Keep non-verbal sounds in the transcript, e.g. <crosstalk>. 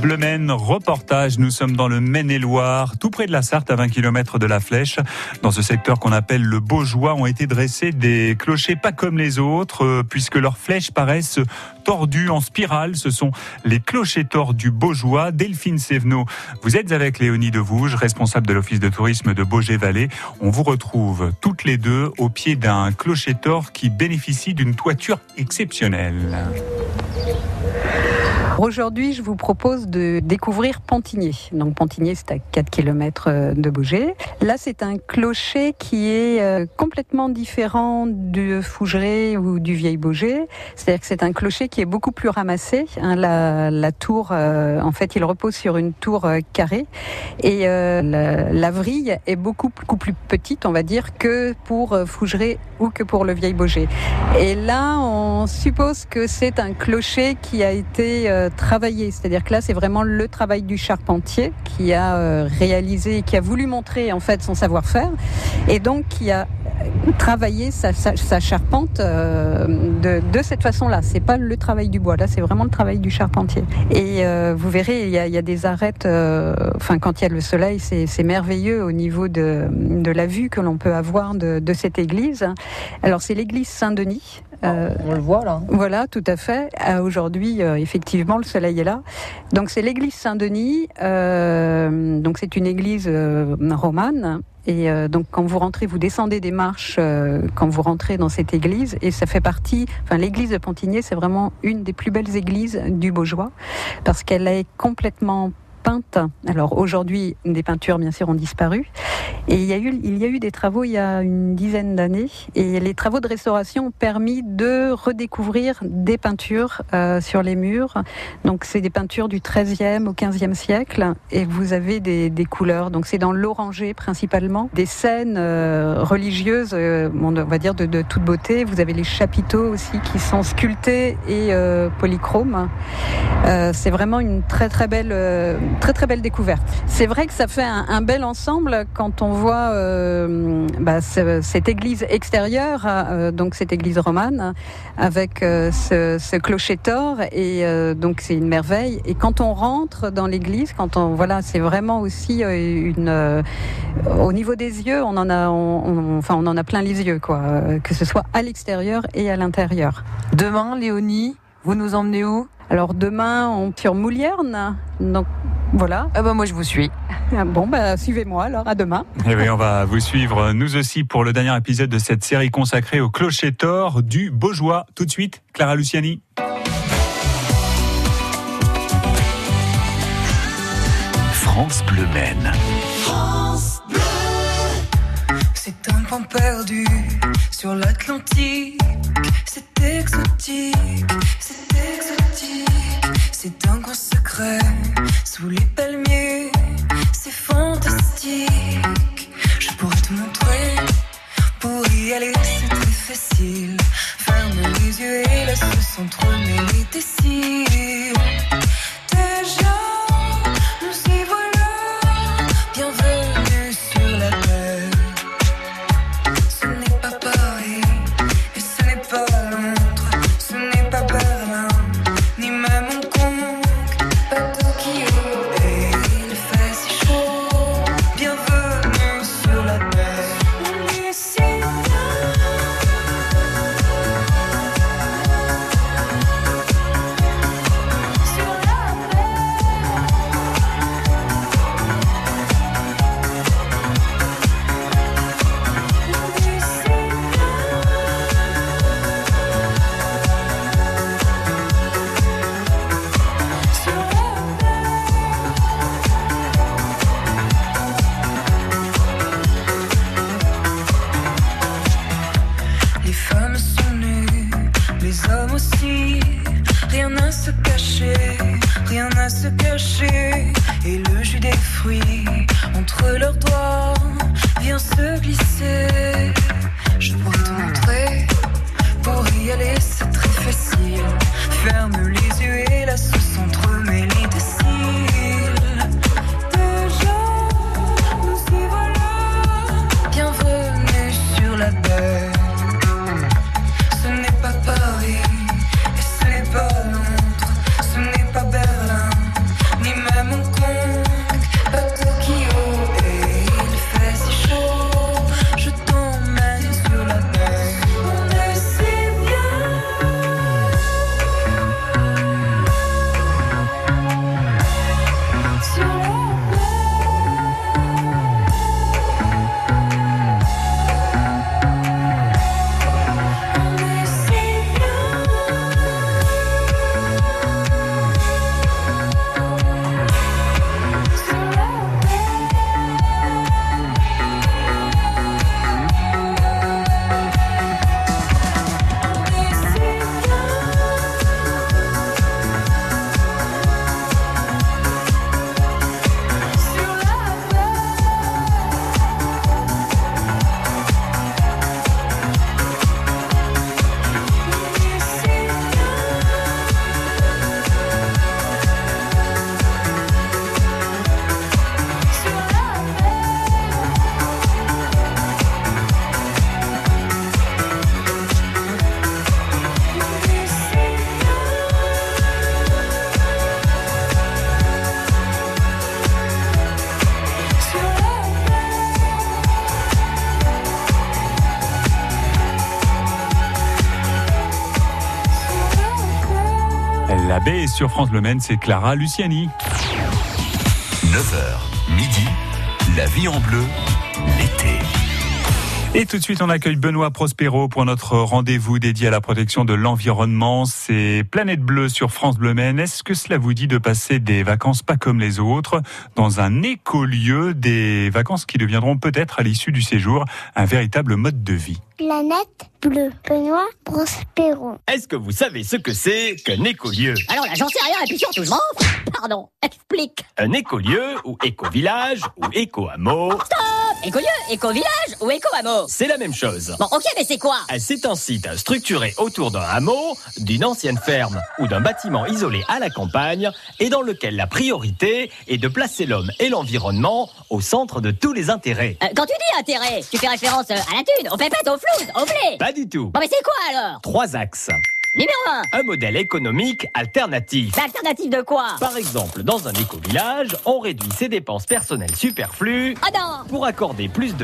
Bleu reportage. Nous sommes dans le Maine-et-Loire, tout près de la Sarthe, à 20 km de la Flèche. Dans ce secteur qu'on appelle le Beaujois, ont été dressés des clochers pas comme les autres, euh, puisque leurs flèches paraissent tordues en spirale. Ce sont les clochers torts du Beaujois. Delphine Sévenot, vous êtes avec Léonie Devouge, responsable de l'Office de tourisme de Beaugé-Vallée. On vous retrouve toutes les deux au pied d'un clocher tort qui bénéficie d'une toiture exceptionnelle. Aujourd'hui, je vous propose de découvrir Pantigné. Donc Pantigné, c'est à 4 km euh, de Beaugé. Là, c'est un clocher qui est euh, complètement différent du Fougeray ou du Vieil Beaugé. C'est-à-dire que c'est un clocher qui est beaucoup plus ramassé. Hein. la, tour, euh, en fait, il repose sur une tour carrée et la, vrille est beaucoup, beaucoup plus petite, on va dire, que pour Fougeray ou que pour le Vieil Beaugé. Et là, on suppose que c'est un clocher qui a été travailler. C'est-à-dire que là, c'est vraiment le travail du charpentier qui a euh, réalisé, qui a voulu montrer en fait son savoir-faire, et donc qui a travaillé sa, charpente euh, de, cette façon-là. C'est pas le travail du bois, là, c'est vraiment le travail du charpentier. Et euh, vous verrez, il y, a, des arêtes. enfin, quand il y a le soleil, c'est merveilleux au niveau de, la vue que l'on peut avoir de cette église. Alors, c'est l'église Saint-Denis. Euh, on le voit là. Voilà, tout à fait. Euh, aujourd'hui, euh, effectivement, le soleil est là. Donc c'est l'église Saint-Denis. donc c'est une église romane. Et donc quand vous rentrez, vous descendez des marches quand vous rentrez dans cette église. Et ça fait partie. Enfin, l'église de Pontigny, c'est vraiment une des plus belles églises du Beaujois parce qu'elle est complètement peinte. Alors aujourd'hui, des peintures bien sûr ont disparu. Et il y a eu, il y a eu des travaux il y a une dizaine d'années. Et les travaux de restauration ont permis de redécouvrir des peintures euh, sur les murs. Donc c'est des peintures du 13e au 15e siècle. Et vous avez des, couleurs. Donc c'est dans l'oranger principalement. Des scènes euh, religieuses, euh, on va dire de, toute beauté. Vous avez les chapiteaux aussi qui sont sculptés et polychromes. c'est vraiment une très très belle très très belle découverte. C'est vrai que ça fait un, bel ensemble quand on voit euh, bah, cette église extérieure, euh, donc cette église romane, avec euh, ce, clocher tort, et donc c'est une merveille. Et quand on rentre dans l'église, quand on voilà, c'est vraiment aussi une au niveau des yeux, on en a, enfin on en a plein les yeux quoi, que ce soit à l'extérieur et à l'intérieur. Demain, Léonie, vous nous emmenez où? Alors demain, on sur Moulierne. Donc voilà. Ah bah moi je vous suis. <laughs> Ah bon bah suivez-moi alors à demain. Et eh oui, on va vous suivre nous aussi pour le dernier épisode de cette série consacrée au clocher tort du Beaujois. Tout de suite, Clara Luciani. France Bleu Maine. France Bleu. C'est un point perdu sur l'Atlantique. C'est exotique, c'est exotique. C'est un grand secret sous les palmiers. C'est fantastique. Je pourrais te montrer. Pour y aller, c'est très facile. Ferme les yeux et laisse s'entremêler tes cils. Et le jus des fruits entre leurs doigts vient se glisser. Je pourrais te montrer, pour y aller c'est très facile. Ferme les yeux et laisse s'entremêler DAB et sur France Bleu Maine, c'est Clara Luciani. 9h, midi, la vie en bleu, l'été. Et tout de suite, on accueille Benoît Prospero pour notre rendez-vous dédié à la protection de l'environnement. C'est Planète Bleue sur France Bleu Maine. Est-ce que cela vous dit de passer des vacances pas comme les autres, dans un écolieu, des vacances qui deviendront peut-être à l'issue du séjour un véritable mode de vie? Planète Bleue, Benoît Prospero. Est-ce que vous savez ce que c'est qu'un écolieu? Alors là, j'en sais rien, et puis surtout, je m'en. Pardon, explique. Un écolieu ou éco-village ou éco-hameau, Écolieu, éco-village ou éco-hameau c'est la même chose. Bon, ok, mais c'est quoi C'est un site structuré autour d'un hameau, d'une ancienne ferme ou d'un bâtiment isolé à la campagne et dans lequel la priorité est de placer l'homme et l'environnement au centre de tous les intérêts. Euh, Quand tu dis intérêt, tu fais référence euh, à la thune, aux pépettes, aux floues, aux blés. Pas du tout. Bon, mais c'est quoi alors? Trois axes. Numéro 1. Un modèle économique alternatif. L'alternative de quoi? Par exemple, dans un éco-village, on réduit ses dépenses personnelles superflues Ah non pour accorder plus de